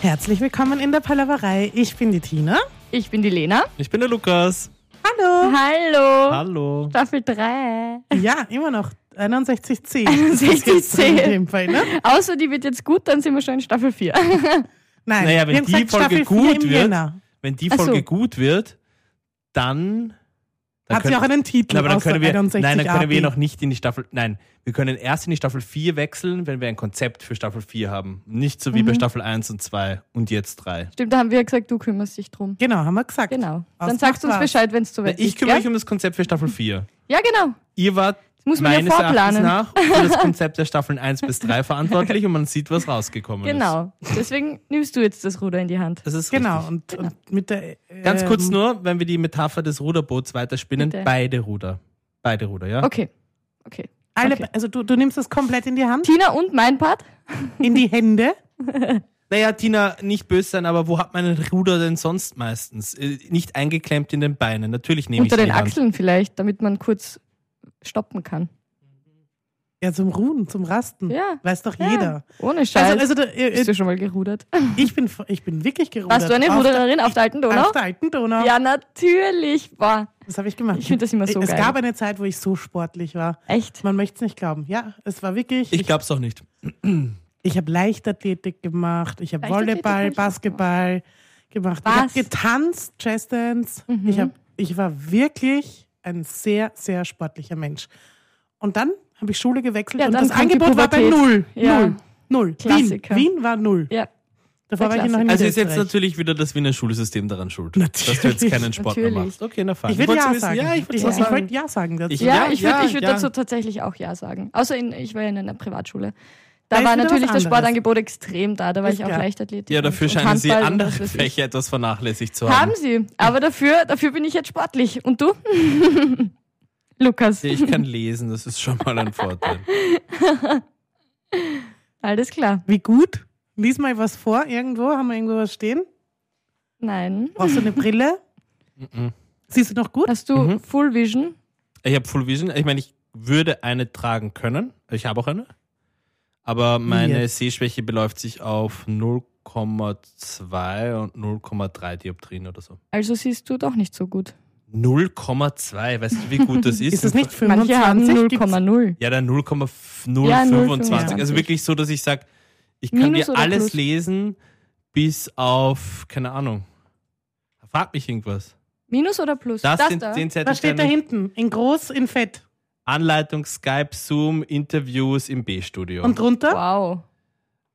Herzlich willkommen in der Palaverei. Ich bin die Tina. Ich bin die Lena. Ich bin der Lukas. Hallo. Hallo. Hallo. Staffel 3. Ja, immer noch 61C. 61C. In dem Fall, ne? Außer die wird jetzt gut, dann sind wir schon in Staffel 4. Nein, Naja, wenn die Folge Staffel gut 4 im wird, Jänner. Wenn die Ach so. Folge gut wird, dann. Dann Hat sie können- auch einen Titel. Na, aber dann können wir, 61 nein, dann können wir noch nicht in die Staffel. Nein, wir können erst in die Staffel 4 wechseln, wenn wir ein Konzept für Staffel 4 haben. Nicht so wie Mhm. bei Staffel 1 und 2 und jetzt 3. Stimmt, da haben wir ja gesagt, du kümmerst dich drum. Genau, haben wir gesagt. Genau. Dann Ausmacht sagst du uns was. Bescheid, wenn es soweit ist. Ich kümmere mich um das Konzept für Staffel 4. Ja, genau. Ihr wart muss man ja meines Erachtens vorplanen. nach für das Konzept der Staffeln 1 bis 3 verantwortlich und man sieht, was rausgekommen ist. Genau. Deswegen nimmst du jetzt das Ruder in die Hand. Das ist Genau, richtig. und, und mit der. Ganz ähm, kurz nur, wenn wir die Metapher des Ruderboots weiterspinnen, Bitte. beide Ruder. Beide Ruder, ja? Okay. Okay. Alle, okay. Also du, du nimmst das komplett in die Hand, Tina und mein Part? in die Hände. Naja, Tina, nicht böse sein, aber wo hat man ein Ruder denn sonst meistens? Äh, Nicht eingeklemmt in den Beinen. Natürlich nehme ich Unter in den die Hand. Achseln vielleicht, damit man kurz stoppen kann. Ja, zum Ruhen, zum Rasten. Ja. Weiß doch Ja. jeder. Ohne Scheiß. Also, also da, äh, Bist du schon mal gerudert? ich, bin, ich bin wirklich gerudert. Warst du eine Auf der- Rudererin auf der alten Donau? Auf der alten Donau. Ja, natürlich. Boah, Das habe ich gemacht. Ich find das immer so es geil. gab eine Zeit, wo ich so sportlich war. echt. Man möchte es nicht glauben. Ja, es war wirklich. Ich glaub's auch nicht. Ich habe Leichtathletik gemacht, ich habe Volleyball, ich Basketball gemacht. Ich habe Was? getanzt, Jazzdance. Mhm. Ich, hab, ich war wirklich ein sehr, sehr sportlicher Mensch. Und dann habe ich Schule gewechselt Ja, und das Angebot war bei null. Ja. Null. Null. Klassiker. Wien, Wien war null. Ja, Davor war ich noch in Also ist jetzt natürlich wieder das Wiener Schulsystem daran schuld. Natürlich. Dass du jetzt keinen Sport mehr Natürlich. machst. Okay, na fein. Ich würde ja wissen. sagen. Ja, ich ich, würde ich, auch sagen. wollte ja sagen dazu. Ich- ja, Ja, ich würde ja, ich würd ja. dazu tatsächlich auch Ja sagen. Außer in, ich war ja in einer Privatschule. Da, war natürlich das. Sportangebot extrem da. Da war Ist ich auch klar. Leichtathletik. Ja, dafür und, scheinen und sie andere. Fächer etwas vernachlässigt zu haben. Haben sie. Aber dafür, dafür bin ich jetzt sportlich. Und du? Lukas. Ich kann lesen, das ist schon mal ein Vorteil. Alles klar. Wie gut? Lies mal was vor irgendwo. Haben wir irgendwo was stehen? Nein. Brauchst du eine Brille? Mhm. Siehst du noch gut? Hast du Mhm. Full Vision? Ich habe Full Vision. Ich meine, ich würde eine tragen können. Ich habe auch eine. Aber meine? Sehschwäche beläuft sich auf 0,2 und 0,3 Dioptrien oder so. Also siehst du doch nicht so gut. 0,2, weißt du, wie gut das ist? Ist das nicht Manche haben 25? Gibt's- 0,0. Ja, dann Ja, 0,025. also 0,25. wirklich so, dass ich sage, ich kann Minus dir alles plus? lesen, bis auf, keine Ahnung. Frag mich irgendwas. Minus oder plus? Das, sind da? 10 Was steht da hinten? In groß, in fett. Anleitung, Skype, Zoom, Interviews im B-Studio. Und drunter? Wow.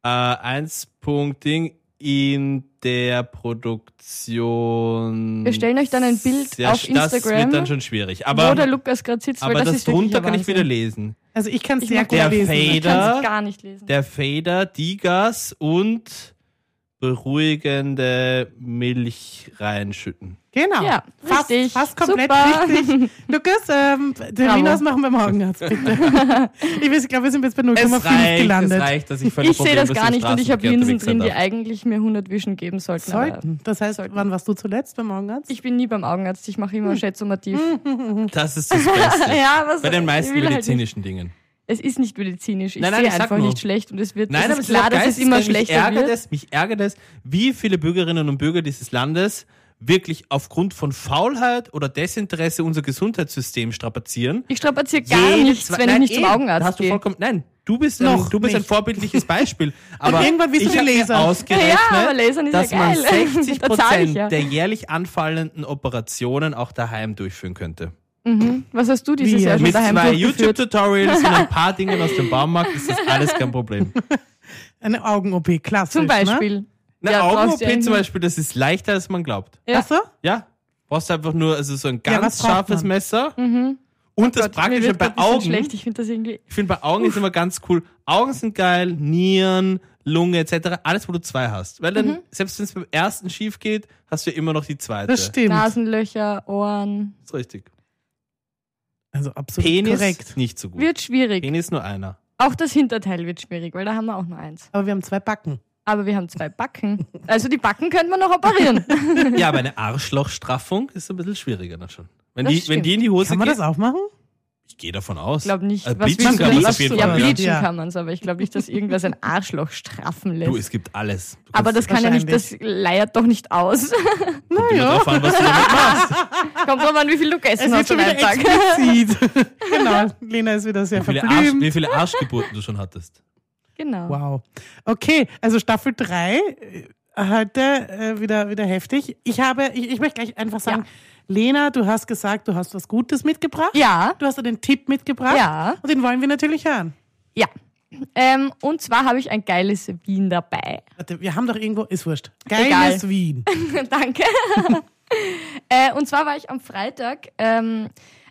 Äh, eins Punkt Ding in der Produktion. Wir stellen euch dann ein Bild ja, auf Das Instagram, wird dann schon schwierig. wo Aber, der Lukas gerade sitzt, weil aber das, das, ist drunter kann ich wieder lesen. Also ich kann es sehr gut der lesen. Fader. Ich kann es gar nicht lesen. Der Fader, Digas und beruhigende Milch reinschütten. Genau. Ja, fast, richtig. fast komplett Super. richtig. Lukas, ähm, Bravo. ausmachen beim Augenarzt, bitte. ich glaube, wir sind jetzt bei Es 0,5 reicht, es gelandet. reicht, dass ich Ich sehe das gar nicht und ich habe Linsen drin, die eigentlich mir 100 Vision geben sollten. Sollten. Das heißt, Sollten. wann warst du zuletzt beim Augenarzt? Ich bin nie beim Augenarzt, ich mache immer Hm. schätzomativ. Das ist das Beste. ja, was Bei den meisten halt nicht. medizinischen Dingen. Es ist nicht medizinisch. Ich Nein, nein, sehe ich einfach nur. nicht schlecht und es wird Nein, es ist klar, dass es immer geisteskrank. mich schlechter ärgert wird. es, mich ärgert es, wie viele Bürgerinnen und Bürger dieses Landes wirklich aufgrund von Faulheit oder Desinteresse unser Gesundheitssystem strapazieren. Ich strapaziere gar Jede nichts, wenn Nein, ich nicht zum eh, Augenarzt hast du vollkommen, nein, du bist, ein, Noch du bist ein vorbildliches Beispiel. Aber irgendwann bist du ich mir Laser. ausgerechnet, Ja, aber Lasern ist ja dass man geil. 60 Da zahl ich Prozent ja. der jährlich anfallenden Operationen auch daheim durchführen könnte. Mhm. Was hast du dieses Wie, Jahr schon Mit daheim zwei? YouTube-Tutorials und ein paar Dingen aus dem Baumarkt ist das alles kein Problem. Eine Augen-OP, klassisch. Zum Ne? Beispiel. Eine Ja, Augen-OP zum Beispiel, das ist leichter, als man glaubt. Ja. Ach so? Ja, brauchst einfach nur also so ein Ja, ganz braucht scharfes man? Messer. Mhm. Und das Gott, Praktische bei Augen, schlecht. Ich finde das irgendwie. ich finde bei Augen ist immer ganz cool. Augen sind geil, Nieren, Lunge etc. Alles, wo du zwei hast. Weil dann, Mhm. selbst wenn es beim ersten schief geht, hast du ja immer noch die zweite. Das stimmt. Nasenlöcher, Ohren. Das ist richtig. Also absolut Penis korrekt. nicht so gut. Wird schwierig. Penis nur einer. Auch das Hinterteil wird schwierig, weil da haben wir auch nur eins. Aber wir haben zwei Backen. Aber wir haben zwei Backen. Also die Backen könnte man noch operieren. ja, aber eine Arschlochstraffung ist ein bisschen schwieriger dann schon. Wenn Das die, wenn die in die Hose Kann man geht, das auch machen? Ich gehe davon aus. Ich glaube nicht. Was bleachen kann man auf jeden ja, Fall. bleachen Ja. kann man es, aber ich glaube nicht, dass irgendwas ein Arschloch straffen lässt. Du, es gibt alles. Aber das kann ja nicht, das leiert doch nicht aus. kommt immer drauf an, was du damit machst. Kommt drauf an, wie viel du gegessen Es hast schon an wieder einem Tag. explizit. genau, Lena ist wieder sehr Wie viele, Arsch, wie viele Arschgeburten du schon hattest. Genau. Wow. Okay, also Staffel 3, heute äh, wieder, wieder heftig. Ich habe, ich, ich möchte gleich einfach sagen, Ja. Lena, du hast gesagt, du hast was Gutes mitgebracht. Ja, Du hast einen Tipp mitgebracht. Ja. Und den wollen wir natürlich hören. ja. Ähm, und zwar habe ich ein geiles Wien dabei. Warte, wir haben doch irgendwo, ist wurscht. Geiles Egal. Wien. Danke. äh, und zwar war ich am Freitag, ähm,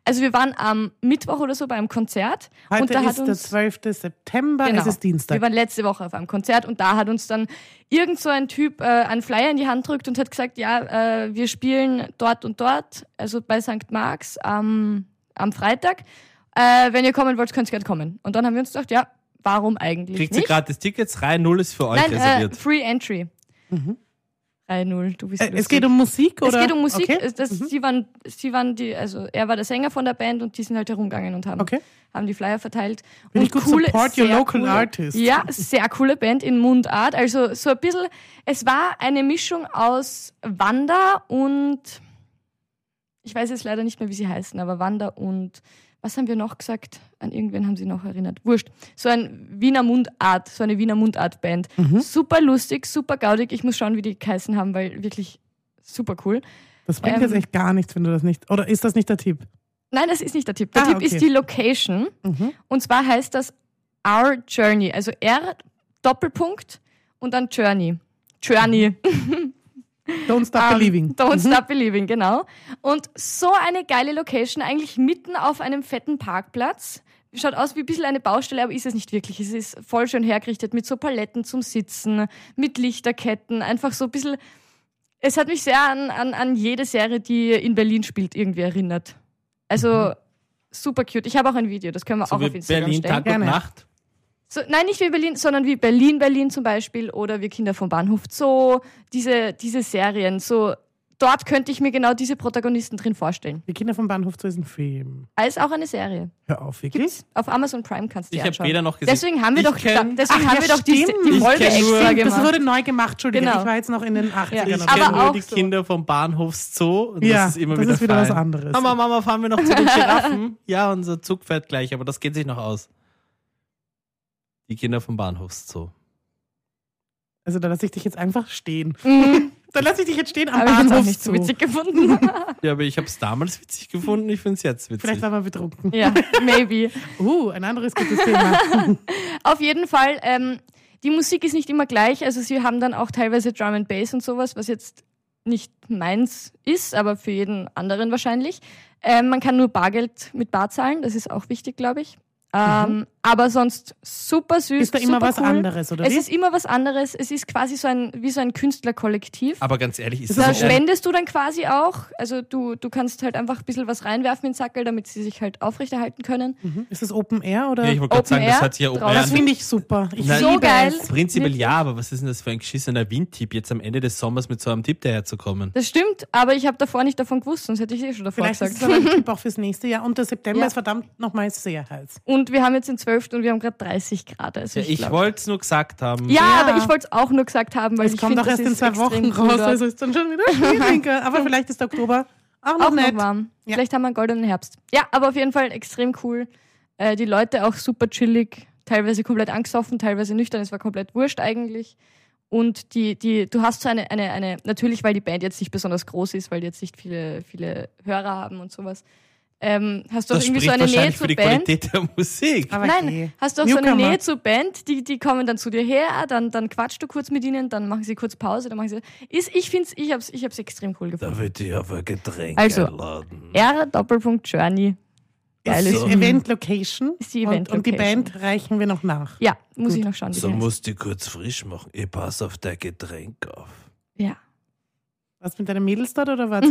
also wir waren am Mittwoch oder so beim Konzert. Heute und da ist hat uns, der 12. September, genau, es ist Dienstag. Wir waren letzte Woche auf einem Konzert und da hat uns dann irgend so ein Typ äh, einen Flyer in die Hand drückt und hat gesagt, ja, äh, wir spielen dort und dort, also bei St. Marks am, am Freitag. Äh, wenn ihr kommen wollt, könnt ihr gerne kommen. Und dann haben wir uns gedacht, ja, warum eigentlich Kriegt nicht? Kriegt ihr gratis Tickets, rein null ist für euch Nein, äh, reserviert. Äh, Free Entry. Mhm. 3-0, du bist äh, Es geht um Musik, oder? Es geht um Musik. Okay. Das, mhm. sie waren, sie waren die, also er war der Sänger von der Band und die sind halt herumgegangen und haben, okay. haben die Flyer verteilt. Will und gut coole, support your local coole, artist. Ja, sehr coole Band in Mundart. Also so ein bisschen, es war eine Mischung aus Wanda und, ich weiß jetzt leider nicht mehr, wie sie heißen, aber Wanda und was haben wir noch gesagt? An irgendwen haben sie noch erinnert. Wurscht. So ein Wiener Mundart, so eine Wiener Mundart-Band. Mhm. Super lustig, super gaudig. Ich muss schauen, wie die geheißen haben, weil wirklich super cool. Das bringt ähm, jetzt echt gar nichts, wenn du das nicht. Oder ist das nicht der Tipp? Nein, das ist nicht der Tipp. Der Ah, Tipp okay. ist die Location. Mhm. Und zwar heißt das Our Journey. Also R Doppelpunkt und dann Journey. Journey. Don't stop Ähm, believing. Don't Stop Believing, genau. Und so eine geile Location, eigentlich mitten auf einem fetten Parkplatz. Schaut aus wie ein bisschen eine Baustelle, aber ist es nicht wirklich. Es ist voll schön hergerichtet mit so Paletten zum Sitzen, mit Lichterketten, einfach so ein bisschen. Es hat mich sehr an, an, an jede Serie, die in Berlin spielt, irgendwie erinnert. Also super cute. Ich habe auch ein Video, das können wir So auch wie auf Instagram Berlin stellen. Tag Gerne. und Nacht. So, nein, nicht wie Berlin, sondern wie Berlin, Berlin zum Beispiel oder wie Kinder vom Bahnhof Zoo. Diese, diese Serien. So, dort könnte ich mir genau diese Protagonisten drin vorstellen. Die Kinder vom Bahnhof zu ist ein Film. Als auch eine Serie. Hör auf, wirklich? Gibt's auf Amazon Prime kannst du Ich dir habe anschauen. weder noch gesehen. Deswegen haben wir Ich doch, kenn- deswegen Ach, haben ja, wir doch die, die Ich Folge nur- extra Das gemacht. wurde neu gemacht, Entschuldigung. Genau. Ich war jetzt noch in den 80ern. Ja. Ich kenne nur auch die so. Kinder vom Bahnhofszoo. Und Ja, das ist immer das wieder ist wieder was anderes. Mama, Mama, fahren wir noch zu den Giraffen? ja, unser Zug fährt gleich, aber das geht sich noch aus. Die Kinder vom Bahnhofszoo. Also da lasse ich dich jetzt einfach stehen. Mhm. Da lasse ich dich jetzt stehen am Habe ich auch Bahnhof nicht so witzig gefunden. Ja, aber ich habe es damals witzig gefunden, ich finde es jetzt witzig. Vielleicht war man betrunken. ja, maybe. Uh, ein anderes gutes Thema. Auf jeden Fall, ähm, die Musik ist nicht immer gleich. Also sie haben dann auch teilweise Drum and Bass und sowas, was jetzt nicht meins ist, aber für jeden anderen wahrscheinlich. Ähm, man kann nur Bargeld mit Bar zahlen, das ist auch wichtig, glaube ich. Ähm, Aber sonst super süß. Mhm. Ist da immer super was cool. anderes, oder Es wie? ist immer was anderes. Es ist quasi so ein, wie so ein Künstlerkollektiv. aber ganz ehrlich, ist Da das so spendest du dann quasi auch. Also du, du kannst halt einfach ein bisschen was reinwerfen in den Sackel, damit sie sich halt aufrechterhalten können. Mhm. Ist das Open Air oder? Ja, ich wollte gerade Open sagen, das Air hat sich ja Open draußen. Air das finde ich super. Ich Nein. So liebe geil. Es. Prinzipiell ja, aber was ist denn das für ein geschissener Windtipp, jetzt am Ende des Sommers mit so einem Tipp daherzukommen? Das stimmt, aber ich habe davor nicht davon gewusst, sonst hätte ich eh schon davor Vielleicht ist gesagt. es aber ein Tipp auch fürs nächste Jahr. Und der September Ja. ist verdammt nochmal sehr heiß. Und wir haben jetzt den 12. und wir haben gerade 30 Grad. Also Ja, ich ich wollte es nur gesagt haben. ja, Ja. aber ich wollte es auch nur gesagt haben, weil Es ich kommt das erst in ist zwei Wochen raus, also ist dann schon wieder schwieriger. aber vielleicht ist der Oktober auch noch auch nett. noch warm. Ja. Vielleicht haben wir einen goldenen Herbst. Ja, aber auf jeden Fall extrem cool. Äh, die Leute auch super chillig, teilweise komplett angesoffen, teilweise nüchtern. Es war komplett wurscht eigentlich. Und die, die, du hast so eine, eine, eine, natürlich, weil die Band jetzt nicht besonders groß ist, weil die jetzt nicht viele, viele Hörer haben und sowas, ähm, hast du auch Das irgendwie spricht so eine Nähe zur für die Band. Qualität der Musik. Aber Nein, okay. hast du auch so eine Newcomer. Nähe zur Band, die, die kommen dann zu dir her, dann, dann quatschst du kurz mit ihnen, dann machen sie kurz Pause, dann machen sie. Ist, ich finde ich hab's, ich hab's extrem cool gefunden. wird ich auf ein Getränk Also, einladen. R Doppelpunkt Journey. Geiles ist die. Event Location. Ist die und, Event und die Location. Band reichen wir noch nach. Ja, muss Gut. ich noch schauen. So die heißt. musst du kurz frisch machen. Ich pass auf dein Getränk auf. Ja. Was mit deinen Mädels dort oder war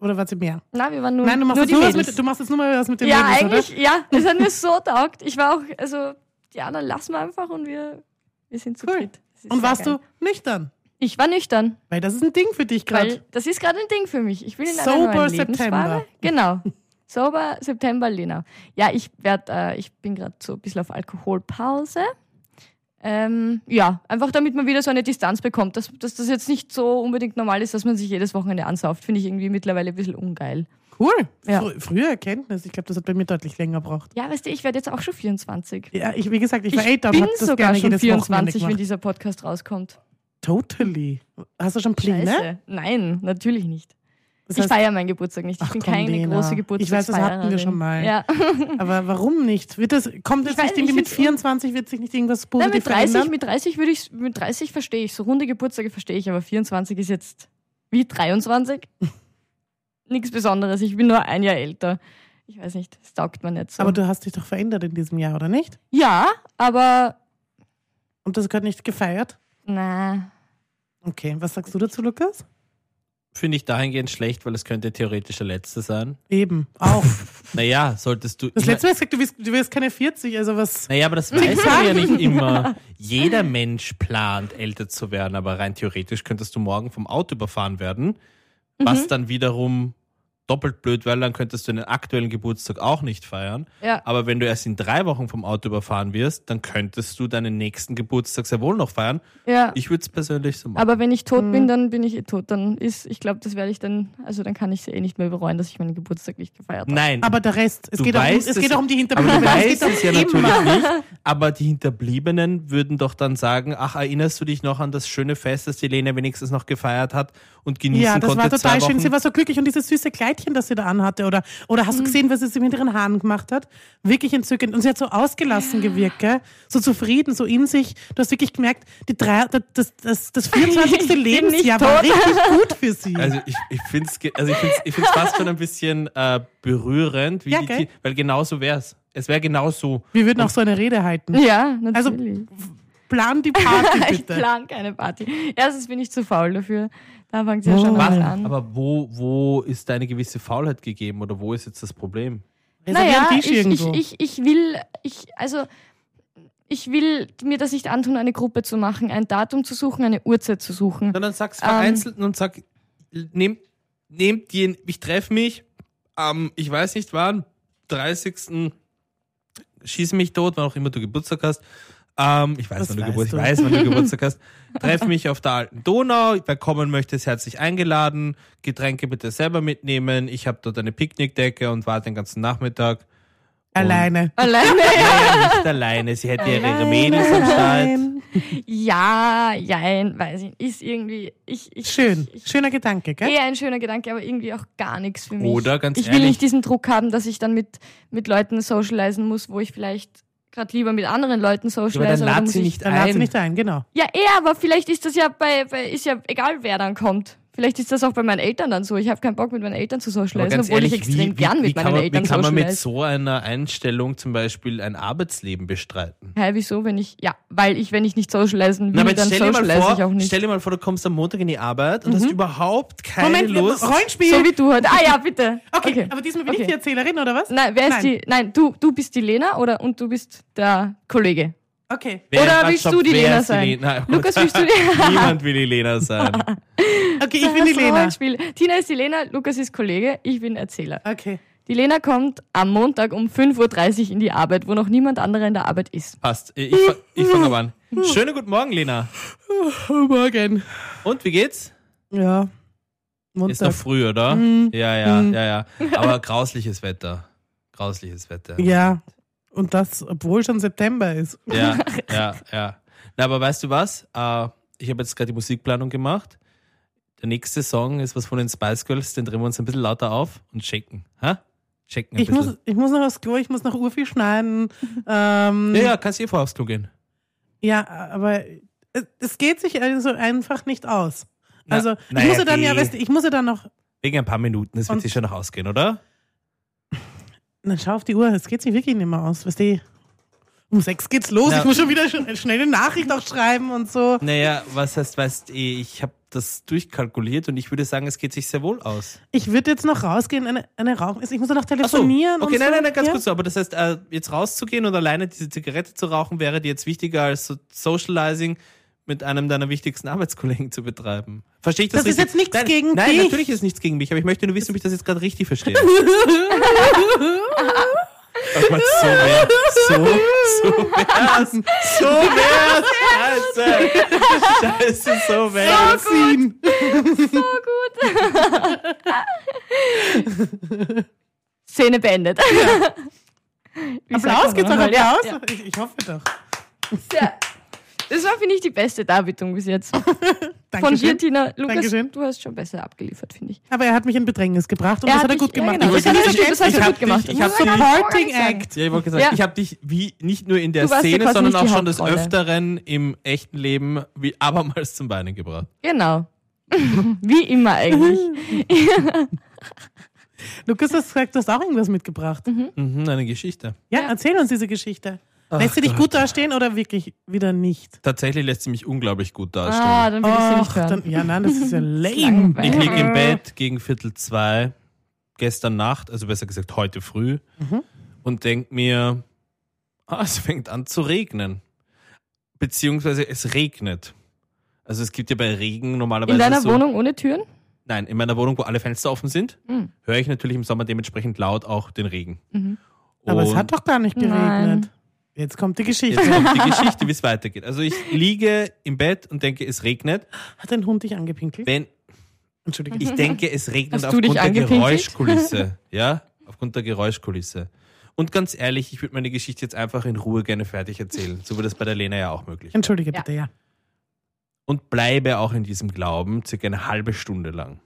oder war sie mehr? Na, wir waren nur, Nein, du machst, nur jetzt die nur mit, du machst jetzt nur mal was mit den ja, Mädels, eigentlich, ja. Es hat mir so taugt. Ich war auch, also, die anderen lassen wir einfach und wir, wir sind zu Cool. dritt. Das oder? Und warst geil. du nüchtern? Ich war nüchtern, Weil das ist ein Ding für dich gerade. das ist gerade ein Ding für mich. Ich will in einer Sober neuen September. Genau. Sober, September, Lena. Ja, ich werd, äh, ich bin gerade so ein bisschen auf Alkoholpause. Ähm, ja, einfach damit man wieder so eine Distanz bekommt, dass, dass das jetzt nicht so unbedingt normal ist, dass man sich jedes Wochenende ansauft, finde ich irgendwie mittlerweile ein bisschen ungeil. Cool. Ja. Fr frühe Erkenntnis. Ich glaube, das hat bei mir deutlich länger gebraucht. Ja, weißt du, ich werde jetzt auch schon 24. Ja, ich, wie gesagt, ich, Ich war älter und bin hab das sogar schon jedes Wochenende 24, wenn dieser Podcast rauskommt. Totally. Hast du schon Pläne? Scheiße. Nein, natürlich nicht. Das ich heißt, feiere meinen Geburtstag nicht. Ich Ach bin komm, keine Lena. große Ich Geburtstagsfeierin. weiß, das hatten wir schon mal. Ja. aber warum nicht? Wird das, kommt Ich weiß nicht irgendwie mit ich find's 24 wird sich nicht irgendwas Nein, positiv mit 30, verändern? mit 30 würde ich, mit 30 verstehe ich. So runde Geburtstage verstehe ich, aber 24 ist jetzt wie 23. Nichts Besonderes. Ich bin nur ein Jahr älter. Ich weiß nicht, das taugt mir nicht so. Aber du hast dich doch verändert in diesem Jahr, oder nicht? ja, aber Und das gehört nicht gefeiert? na, Okay, was sagst du dazu, Lukas? Finde ich dahingehend schlecht, weil es könnte theoretisch der letzte sein. Eben, auch. Naja, solltest du. Das letzte Mal gesagt, du wirst, du wirst keine 40, also was. Naja, aber das weiß man ja nicht immer. Jeder Mensch plant, älter zu werden, aber rein theoretisch könntest du morgen vom Auto überfahren werden, was dann wiederum doppelt blöd wäre, dann könntest du den aktuellen Geburtstag auch nicht feiern. ja. Aber wenn du erst in drei Wochen vom Auto überfahren wirst, dann könntest du deinen nächsten Geburtstag sehr wohl noch feiern. ja. Ich würde es persönlich so machen. Aber wenn ich tot Mhm. bin, dann bin ich eh tot. Dann ist, ich glaube, das werde ich dann, also dann kann ich es eh nicht mehr bereuen, dass ich meinen Geburtstag nicht gefeiert habe. Nein, Aber der Rest, es geht, auch um, weißt es geht auch um die aber du Hinterbliebenen. weißt es ja natürlich nicht. Aber die Hinterbliebenen würden doch dann sagen, ach, erinnerst du dich noch an das schöne Fest, das die Lena wenigstens noch gefeiert hat und genießen Ja, das konnte war total schön. Sie war so glücklich und dieses süße Kleidchen, das sie da anhatte. Oder, oder Mhm. hast du gesehen, was sie mit ihren Haaren gemacht hat? Wirklich entzückend. Und sie hat so ausgelassen gewirkt, gell? so zufrieden, so in sich. Du hast wirklich gemerkt, die drei, das, das, das 24. Ich bin Lebensjahr war richtig gut für sie. Also ich, ich finde es also ich find's, ich find's fast schon ein bisschen äh, berührend, wie Ja, die, weil genau so wäre es. Es wäre genau so. Wir würden auch so eine Rede halten. Ja, Also, natürlich. Plan die Party ich bitte. plan keine Party. Erstens bin ich zu faul dafür. Da fängt es ja schon Oh. mal Was? an. Aber wo, wo ist deine gewisse Faulheit gegeben oder wo ist jetzt das Problem? Naja, ich, ich, ich, ich will, ich, also, ich will mir das nicht antun, eine Gruppe zu machen, ein Datum zu suchen, eine Uhrzeit zu suchen. Sondern sag's Ähm. vereinzelt und sag, nehmt, nehmt die, ich treffe mich am, ich weiß nicht wann, 30. Schieß mich tot, wann auch immer du Geburtstag hast. Ähm, ich weiß, Das wann du, weißt Geburt, ich weiß, wann du Geburtstag hast. Treff mich auf der alten Donau. Wer kommen möchte, ist herzlich eingeladen. Getränke bitte selber mitnehmen. Ich habe dort eine Picknickdecke und warte den ganzen Nachmittag. Alleine. Alleine. Naja, nicht alleine. Sie hätte ihre, ihre Mädels am Start. Ja, jein, weiß ich nicht. Ist irgendwie, ich, ich, Schön. Ich, Schöner Gedanke, gell? eher ein schöner Gedanke, aber irgendwie auch gar nichts für mich. Oder ganz ich will ehrlich- nicht diesen Druck haben, dass ich dann mit, mit Leuten socialisen muss, wo ich vielleicht gerade lieber mit anderen Leuten Aber dann socialise. oder lad sie ich- nicht Dann lad sie ein. nicht ein, genau. Ja, eh, aber vielleicht ist das ja bei, bei ist ja egal, wer dann kommt. Vielleicht ist das auch bei meinen Eltern dann so. Ich habe keinen Bock mit meinen Eltern zu ganz obwohl ehrlich, ich extrem wie, gern wie, mit meinen man, Eltern wie kann man mit socialise. so einer Einstellung zum Beispiel ein Arbeitsleben bestreiten? Hä, wieso, wenn ich, ja, weil ich, wenn ich nicht socialisen will, Na, dann stell dir, mal socialise ich auch vor, nicht. Mhm. stell dir mal vor, du kommst am Montag in die Arbeit und hast überhaupt keine Moment, Lust. Rollenspiel. So wie du heute. Ah ja, bitte. okay, aber diesmal bin ich Okay. die Erzählerin, oder was? Nein, wer ist Nein. die? Nein, du, du bist die Lena oder und du bist der Kollege. Okay. Wer- Oder willst du die Lena sein? Lena? Lukas, willst du die- Niemand will die Lena sein. Okay, ich bin die Lena. Tina ist die Lena, Lukas ist Kollege, ich bin Erzähler. Okay. Die Lena kommt am Montag um 5.30 Uhr in die Arbeit, wo noch niemand anderer in der Arbeit ist. Passt. Ich, fa- ich fange aber an. Schönen guten Morgen, Lena. Morgen. Und, wie geht's? Ja. Ist noch Montag. früh, oder? Mhm. Ja, ja, Mhm. ja, ja. Aber grausliches Wetter. Grausliches Wetter. Ja. Und das, obwohl schon September ist. Ja, ja, ja. Na, aber weißt du was? Äh, ich habe jetzt gerade die Musikplanung gemacht. Der nächste Song ist was von den Spice Girls, den drehen wir uns ein bisschen lauter auf und checken. Ha? Checken ein Ich bisschen. muss, ich muss noch aufs Klo, ich muss noch Urviel schneiden. Ähm, ja, ja, kannst du eh vor aufs Klo gehen. Ja, aber es, es geht sich also einfach nicht aus. Na, Also ich naja, muss ja dann ja, weißt ich muss ja dann noch. Wegen ein paar Minuten, das wird sich schon noch ausgehen, oder? Dann schau auf die Uhr, es geht sich wirklich nicht mehr aus, weißt du. Um sechs geht's los, Na. ich muss schon wieder sch- schnell eine Nachricht auch schreiben und so. Naja, was heißt, weißt du, ich habe das durchkalkuliert und ich würde sagen, es geht sich sehr wohl aus. Ich würde jetzt noch rausgehen, eine, eine rauchen. Ich muss ja noch telefonieren. okay, und nein, so. nein, nein, ganz ja? kurz so. Aber das heißt, äh, jetzt rauszugehen und alleine diese Zigarette zu rauchen, wäre dir jetzt wichtiger als so Socializing mit einem deiner wichtigsten Arbeitskollegen zu betreiben. Verstehe ich das, Das ist richtig? jetzt nichts nein, gegen Nein, dich. natürlich ist nichts gegen mich, aber ich möchte nur wissen, ob ich das jetzt gerade richtig verstehe. Oh Gott, so wär's. So, so wär's. So wär's. Scheiße. Scheiße, so wär's. Ziehen. Szene beendet. Wie sagt Applaus, man gibt's auch nochmal? Ja, Applaus? ja. Ich, ich hoffe doch. Ja. Das war, finde ich, die beste Darbietung bis jetzt. Von dir, Dankeschön. Tina. Lukas, Dankeschön. du hast schon besser abgeliefert, finde ich. Aber er hat mich in Bedrängnis gebracht und Er das hat er gut dich- ja, gemacht. genau. Ich Das er- nicht das hat er gut gemacht. dich- ich hab Das dich- war gar Supporting nicht sagen. Act. Ja, ich wollte gesagt, Ja. ich habe dich wie nicht nur in der ja Szene, sondern auch schon des. Öfteren im echten Leben wie abermals zum Beinen gebracht. Genau. Wie immer eigentlich. Lukas, du hast gesagt, du hast auch irgendwas mitgebracht. Mhm, eine Geschichte. Ja, Ja. erzähl uns diese Geschichte. Lässt sie dich gut dastehen oder wirklich wieder nicht? Tatsächlich lässt sie mich unglaublich gut dastehen. Ah, dann will ich sie nicht hören. dann, ja, nein, das ist ja lame. Ich liege im Bett gegen Viertel zwei, gestern Nacht, also besser gesagt heute früh, Mhm. und denk mir, ah, es fängt an zu regnen. Beziehungsweise es regnet. Also es gibt ja bei Regen normalerweise In deiner so, Wohnung ohne Türen? Nein, in meiner Wohnung, wo alle Fenster offen sind, Mhm. höre ich natürlich im Sommer dementsprechend laut auch den Regen. Mhm. Aber es Und hat doch gar nicht geregnet. Nein. Jetzt Jetzt kommt die Geschichte. kommt die Geschichte, wie es weitergeht. Also ich liege im Bett und denke, es regnet. Hat ein Hund dich angepinkelt? Wenn Entschuldige. ich denke, es regnet aufgrund der? Geräuschkulisse. Ja, aufgrund der Geräuschkulisse. Und ganz ehrlich, ich würde meine Geschichte jetzt einfach in Ruhe gerne fertig erzählen, so wie das bei der Lena ja auch möglich ist. Entschuldige Ja. bitte, ja. Und bleibe auch in diesem Glauben, circa eine halbe Stunde lang.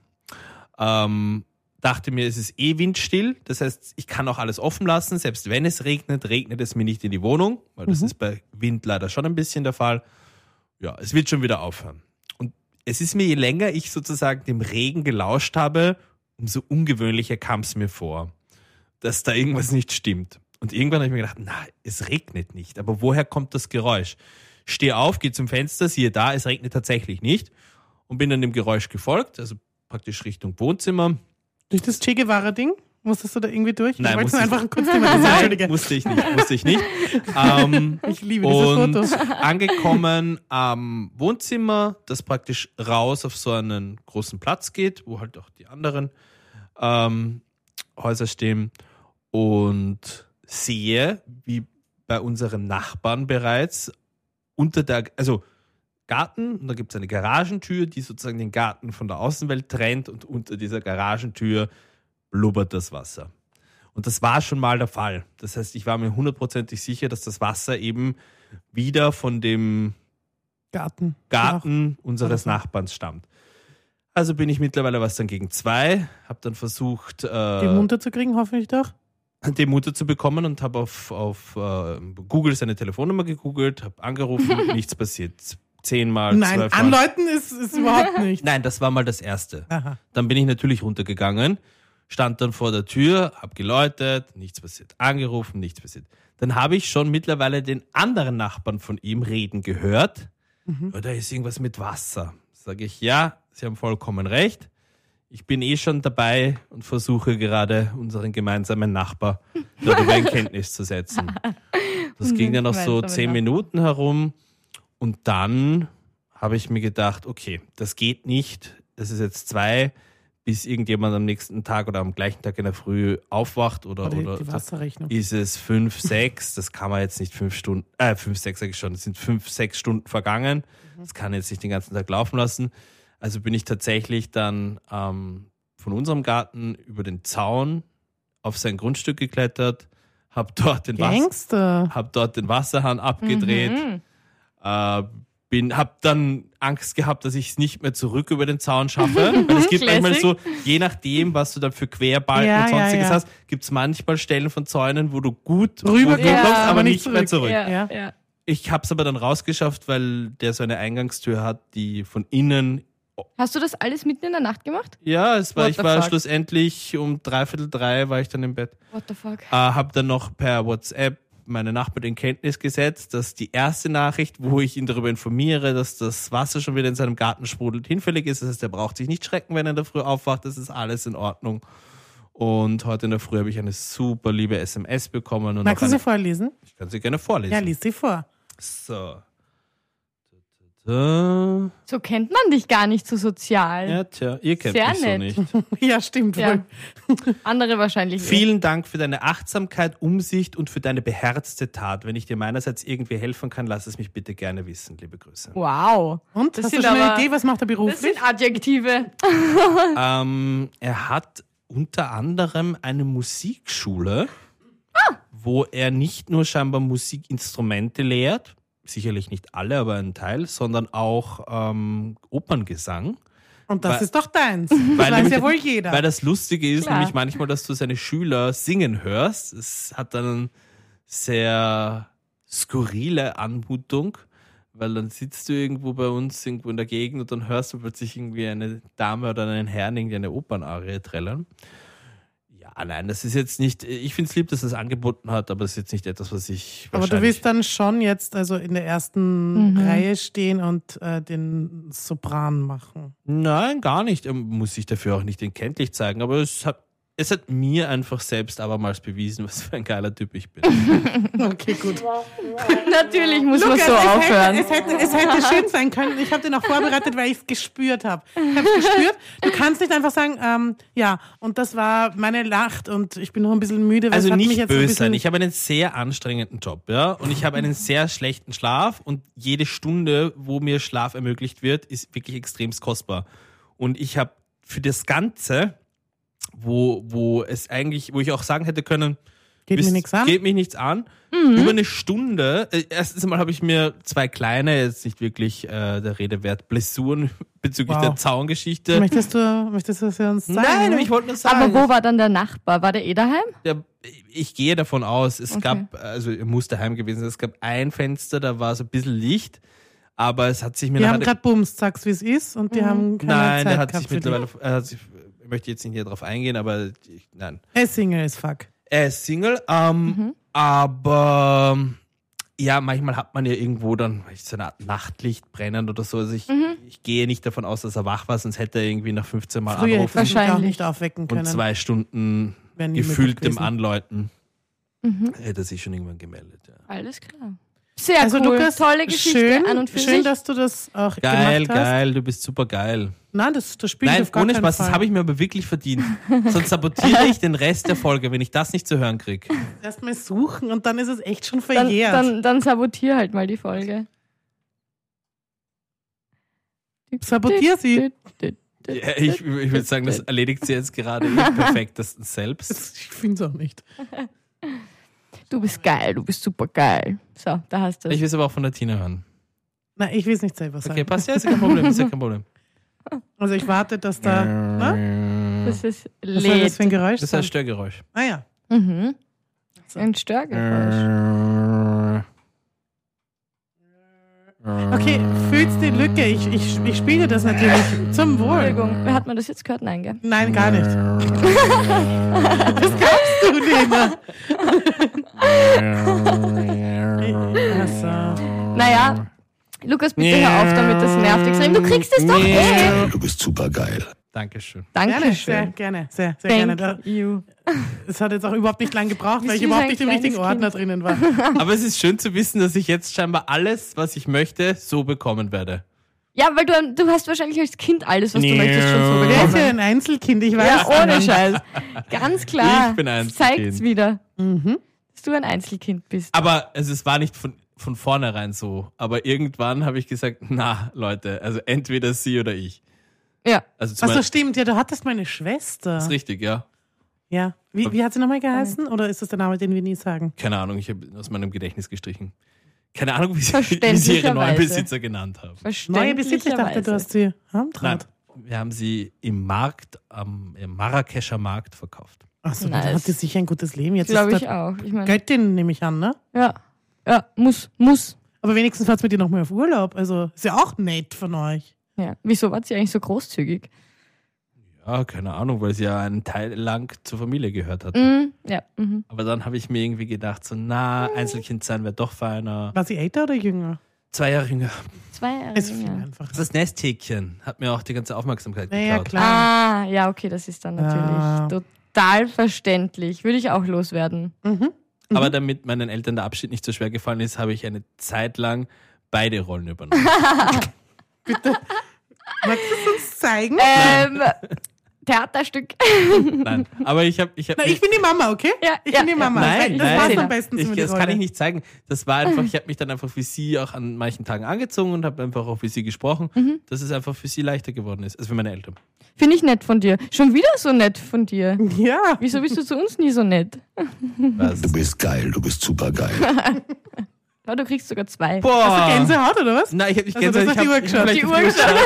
Ähm, dachte mir, es ist eh windstill, das heißt, ich kann auch alles offen lassen. Selbst wenn es regnet, regnet es mir nicht in die Wohnung, weil das ist bei Wind leider schon ein bisschen der Fall. Ja, es wird schon wieder aufhören. Und es ist mir, je länger ich sozusagen dem Regen gelauscht habe, umso ungewöhnlicher kam es mir vor, dass da irgendwas nicht stimmt. Und irgendwann habe ich mir gedacht, na, es regnet nicht. Aber woher kommt das Geräusch? Stehe auf, gehe zum Fenster, siehe da, es regnet tatsächlich nicht. Und bin dann dem Geräusch gefolgt, also praktisch Richtung Wohnzimmer. Durch das Che Guevara-Ding? Musstest du da irgendwie durch? Nein, musste einfach musste ich nicht, musste ich nicht. ähm, Ich liebe dieses und Foto. angekommen am Wohnzimmer, das praktisch raus auf so einen großen Platz geht, wo halt auch die anderen ähm, Häuser stehen und sehe, wie bei unseren Nachbarn bereits unter der, also Garten, und da gibt es eine Garagentür, die sozusagen den Garten von der Außenwelt trennt und unter dieser Garagentür blubbert das Wasser. Und das war schon mal der Fall. Das heißt, ich war mir hundertprozentig sicher, dass das Wasser eben wieder von dem Garten. Garten unseres. Nachbarns stammt. Also bin ich mittlerweile was dann gegen zwei, habe dann versucht, äh, munter zu kriegen, hoffentlich doch. den Mutter zu bekommen und habe auf, auf äh, Google seine Telefonnummer gegoogelt, habe angerufen, nichts passiert. Zehnmal, Nein, zwölfmal. anläuten ist, ist überhaupt nicht. Nein, das war mal das Erste. Aha. Dann bin ich natürlich runtergegangen, stand dann vor der Tür, hab geläutet, nichts passiert. Angerufen, nichts passiert. Dann habe ich schon mittlerweile den anderen Nachbarn von ihm reden gehört. Ja, da ist irgendwas mit Wasser. Sage ich, ja, Sie haben vollkommen recht. Ich bin eh schon dabei und versuche gerade unseren gemeinsamen Nachbar darüber in Kenntnis zu setzen. Das ging dann noch so zehn. Minuten herum und dann habe ich mir gedacht, okay, das geht nicht. Es ist jetzt zwei, bis irgendjemand am nächsten Tag oder am gleichen Tag in der Früh aufwacht oder, Oder die, oder die Wasserrechnung. ist es fünf, sechs, das kann man jetzt nicht fünf Stunden, äh, fünf, sechs sage ich schon, es sind fünf, sechs Stunden vergangen. Das kann jetzt nicht den ganzen Tag laufen lassen. Also bin ich tatsächlich dann ähm, von unserem Garten über den Zaun auf sein Grundstück geklettert, habe dort den Wasser, hab dort den Wasserhahn abgedreht, Mhm. Äh, bin, hab dann Angst gehabt, dass ich es nicht mehr zurück über den Zaun schaffe. Weil es gibt manchmal so, je nachdem, was du dann für Querbalken Ja, und ja, sonstiges ja. hast, gibt es manchmal Stellen von Zäunen, wo du gut Rüber wo du kommst, kommst, aber aber nicht nicht mehr zurück. zurück. Ja, Ja. ja. Ich habe es aber dann rausgeschafft, weil der so eine Eingangstür hat, die von innen. Hast du das alles mitten in der Nacht gemacht? Ja, es war, What ich the war fuck? schlussendlich um dreiviertel drei war ich dann im Bett. What the fuck? Äh, habe dann noch per WhatsApp meine Nachbarn in Kenntnis gesetzt, dass die erste Nachricht, wo ich ihn darüber informiere, dass das Wasser schon wieder in seinem Garten sprudelt, hinfällig ist. Das heißt, er braucht sich nicht schrecken, wenn er in der Früh aufwacht. Das ist alles in Ordnung. Und heute in der Früh habe ich eine super liebe SMS bekommen. Und Magst du sie vorlesen? ich kann sie gerne vorlesen. Ja, lies sie vor. So. So. So kennt man dich gar nicht so sozial. Ja, tja, ihr kennt Sehr mich nett. so nicht. Ja, stimmt Ja. wohl. Andere wahrscheinlich. nicht. Vielen Dank für deine Achtsamkeit, Umsicht und für deine beherzte Tat. Wenn ich dir meinerseits irgendwie helfen kann, lass es mich bitte gerne wissen. Liebe Grüße. Wow. Und? Das Hast du schon eine aber- Idee, was macht er Das beruflich? sind Adjektive. Ähm, er hat unter anderem eine Musikschule, wo er nicht nur scheinbar Musikinstrumente lehrt, sicherlich nicht alle, aber ein Teil, sondern auch ähm, Operngesang. Und das Weil- ist doch deins. Das weiß ja wohl jeder. Weil das Lustige ist Klar. nämlich manchmal, dass du seine Schüler singen hörst. Es hat dann sehr skurrile Anmutung, weil dann sitzt du irgendwo bei uns irgendwo in der Gegend und dann hörst du plötzlich irgendwie eine Dame oder einen Herrn irgendwie eine Opernarie trällern. Ja, nein, das ist jetzt nicht, ich finde es lieb, dass er es angeboten hat, aber es ist jetzt nicht etwas, was ich Aber du willst dann schon jetzt also in der ersten Reihe stehen und äh, den Sopran machen. Nein, gar nicht. Er muss sich dafür auch nicht kenntlich zeigen, aber es hat, es hat mir einfach selbst abermals bewiesen, was für ein geiler Typ ich bin. Okay, gut. Natürlich muss man Lukas, so es aufhören. Hätte, es, hätte, es hätte schön sein können. Ich habe den auch vorbereitet, weil ich es gespürt habe. Ich habe es gespürt. Du kannst nicht einfach sagen, ähm, ja, und das war meine Nacht und ich bin noch ein bisschen müde. weil es Also hat mich nicht böse sein. Ich habe einen sehr anstrengenden Job, ja, und ich habe einen sehr schlechten Schlaf und jede Stunde, wo mir Schlaf ermöglicht wird, ist wirklich extremst kostbar. Und ich habe für das Ganze, wo, wo es eigentlich, wo ich auch sagen hätte können, Geht mir wisst- nichts an. Geht mich nichts an. Mhm. Über eine Stunde. Äh, erstens einmal habe ich mir zwei kleine, jetzt nicht wirklich äh, der Rede wert, Blessuren bezüglich Wow. der Zaungeschichte. Möchtest du, möchtest du das ja uns zeigen? Nein, ich wollte nur sagen. Aber wo war dann der Nachbar? War der eh daheim? der, ich gehe davon aus, es Okay. gab, also er muss daheim gewesen sein, es gab ein Fenster, da war so ein bisschen Licht, aber es hat sich mir Die haben gerade Bums, sag's wie es ist, und die haben keine Nein, Zeit der hat sich mittlerweile, er hat sich, ich möchte jetzt nicht hier drauf eingehen, aber ich, nein. Er ist Single as fuck. Er ist Single, ähm, aber ja, manchmal hat man ja irgendwo dann so eine Art Nachtlicht brennend oder so. Also ich, ich gehe nicht davon aus, dass er wach war, sonst hätte er irgendwie nach 15 Mal Früher anrufen Wahrscheinlich. nicht aufwecken können. und zwei Stunden gefühltem gewesen. Anläuten. Mhm. Hätte er sich schon irgendwann gemeldet. Ja. Alles klar. Sehr Also cool. Lukas, Tolle Geschichte schön, an und für schön, sich. dass du das auch Geil, gemacht hast. geil, du bist super geil. Nein, das, das spielt Nein, auf gar ohne Spaß, Fall. das habe ich mir aber wirklich verdient. Sonst sabotiere ich den Rest der Folge, wenn ich das nicht zu hören kriege. Erstmal suchen und dann ist es echt schon dann, verjährt. dann, dann sabotier halt mal die Folge. Sabotier sie. Ja, ich ich würde sagen, das erledigt sie jetzt gerade perfektesten selbst. Ich finde es auch nicht. Du bist geil, du bist super geil. So, da hast du Ich es. will es aber auch von der Tina hören. Nein, ich will es nicht selber sagen. Okay, passt ja, ist ja kein Problem, ist ja kein Problem. Also ich warte, dass da. Na? Das ist Was soll das für ein. Geräusch Das ist sein? ein Störgeräusch. Ah ja. Mhm. So. Ein Störgeräusch. Okay, fühlst die Lücke? Ich, ich, ich spiele das natürlich zum Wohl. Entschuldigung, wer hat man das jetzt gehört? Nein, gell? Nein, gar nicht. Das glaubst du, Lena. Also, Naja, Lukas, bitte hör auf damit, das nervt extrem. Du kriegst es doch eh. Du bist super geil. Dankeschön. gerne, sehr Dankeschön. gerne, sehr, sehr gerne. Thank Da- you. Es hat jetzt auch überhaupt nicht lange gebraucht, weil ich Bist du überhaupt ein nicht im richtigen Ordner drinnen war. Aber es ist schön zu wissen, dass ich jetzt scheinbar alles, was ich möchte, so bekommen werde. Ja, weil du, du hast wahrscheinlich als Kind alles, was du möchtest, schon so Wer ist ja bekommen. ein Einzelkind, ich weiß. Ja, ohne Scheiß. Ganz klar. Ich bin Das Einzelkind. Zeigt's wieder, Mhm. dass du ein Einzelkind bist. Aber also, es war nicht von, von vornherein so. Aber irgendwann habe ich gesagt, na, Leute, also entweder sie oder ich. Ja. Also Achso, Beispiel, stimmt, ja, du hattest meine Schwester. das ist richtig, ja. Ja. Wie, wie hat sie nochmal geheißen? Oder ist das der Name, den wir nie sagen? Keine Ahnung, ich habe aus meinem Gedächtnis gestrichen. Keine Ahnung, wie sie, wie sie ihre neuen Besitzer genannt haben. Neue Besitzer, ich dachte, du hast sie Nein, Hamtrat. wir haben sie im Markt, am im Marrakescher Markt verkauft. Achso, Nice. da hat sie sicher ein gutes Leben. Jetzt Glaube ich auch. Ich meine, Göttin, nehme ich an, ne? ja. Ja, muss, muss. Aber wenigstens fahrt mit dir nochmal auf Urlaub. Also ist ja auch nett von euch. Ja. Wieso war sie eigentlich so großzügig? Ja, keine Ahnung, weil sie ja einen Teil lang zur Familie gehört hat. Mhm. Ja. Mhm. Aber dann habe ich mir irgendwie gedacht, so, na, Einzelkind sein wäre doch feiner. War sie älter oder jünger? Zwei Jahre jünger. Zwei Jahre. Ist viel jünger. einfach. Das Nesthäkchen hat mir auch die ganze Aufmerksamkeit Ja, ja, geklaut. klar. Ah, ja, okay, das ist dann natürlich Ja. total verständlich. Würde ich auch loswerden. Mhm. Aber damit meinen Eltern der Abschied nicht so schwer gefallen ist, habe ich eine Zeit lang beide Rollen übernommen. Bitte. Magst du es uns zeigen? Ähm, Theaterstück. Nein, aber ich habe ich hab Na, ich bin die Mama, okay? Ja, ich ja, bin die ja. Mama. Nein, das nein. passt am besten ich, zu mir. das kann ich nicht zeigen. Das war einfach, ich habe mich dann einfach für sie auch an manchen Tagen angezogen und habe einfach auch für sie gesprochen, Mhm. dass es einfach für sie leichter geworden ist, als für meine Eltern. Finde ich nett von dir. Schon wieder so nett von dir. Ja. Wieso bist du zu uns nie so nett? Was? Du bist geil, du bist super geil. Ja, du kriegst sogar zwei. Hast du Boah! Gänsehaut oder was? Nein, ich habe nicht Also, du Gänsehaut. ich auf hab- die ich Uhr geschaut. Die Uhr geschaut.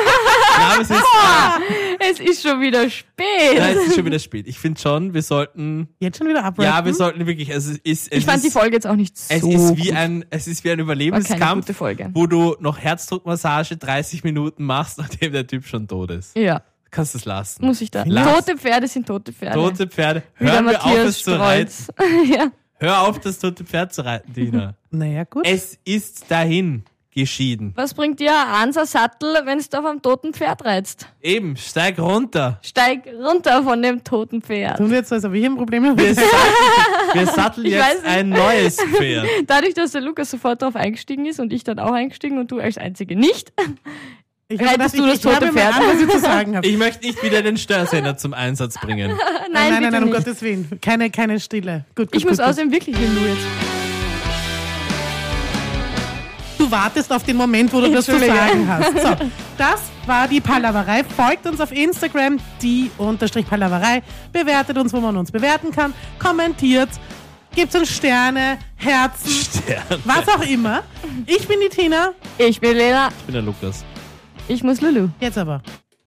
Ja, es ist, Es ist schon wieder spät. nein, es ist schon wieder spät. Ich finde schon, wir sollten, Jetzt schon wieder abrappen? ja, wir sollten wirklich, also es ist, es ich fand ist, die Folge jetzt auch nicht so es ist wie gut. ein, es ist wie ein Überlebenskampf, wo du noch Herzdruckmassage 30 Minuten machst, nachdem der Typ schon tot ist. Ja, Kannst es lassen. muss ich da. Lass. Tote Pferde sind tote Pferde. Tote Pferde. Hören wir auf, es zu. Strolz. ja. Hör auf, das tote Pferd zu reiten, Dina. Naja, gut. es ist dahin geschieden. Was bringt dir ein Ansa-Sattel, wenn du auf einem toten Pferd reizt? Eben, steig runter. Steig runter von dem toten Pferd. Tun wir jetzt so, als ob ich ein Problem habe? Wir satteln, wir satteln Ich jetzt nicht. ein neues Pferd. Dadurch, dass der Lukas sofort darauf eingestiegen ist und ich dann auch eingestiegen und du als Einzige nicht, Ich Reitest ich, du das tote Pferd? ich zu sagen habe. Ich möchte nicht wieder den Störsender zum Einsatz bringen. nein, nein, nein, nein, um nicht. Gottes Willen. Keine, keine Stille. Gut, gut, ich muss außerdem wirklich hin, du jetzt. Du wartest auf den Moment, wo du das zu sagen hast. So, das war die Palaverei. Folgt uns auf Instagram, die unterstrich Palaverei. Bewertet uns, wo man uns bewerten kann. Kommentiert. Gebt uns Sterne, Herzen, Stern. was auch immer. Ich bin die Tina. Ich bin Lena, Ich bin der Lukas. Ich muss Lulu. Jetzt aber.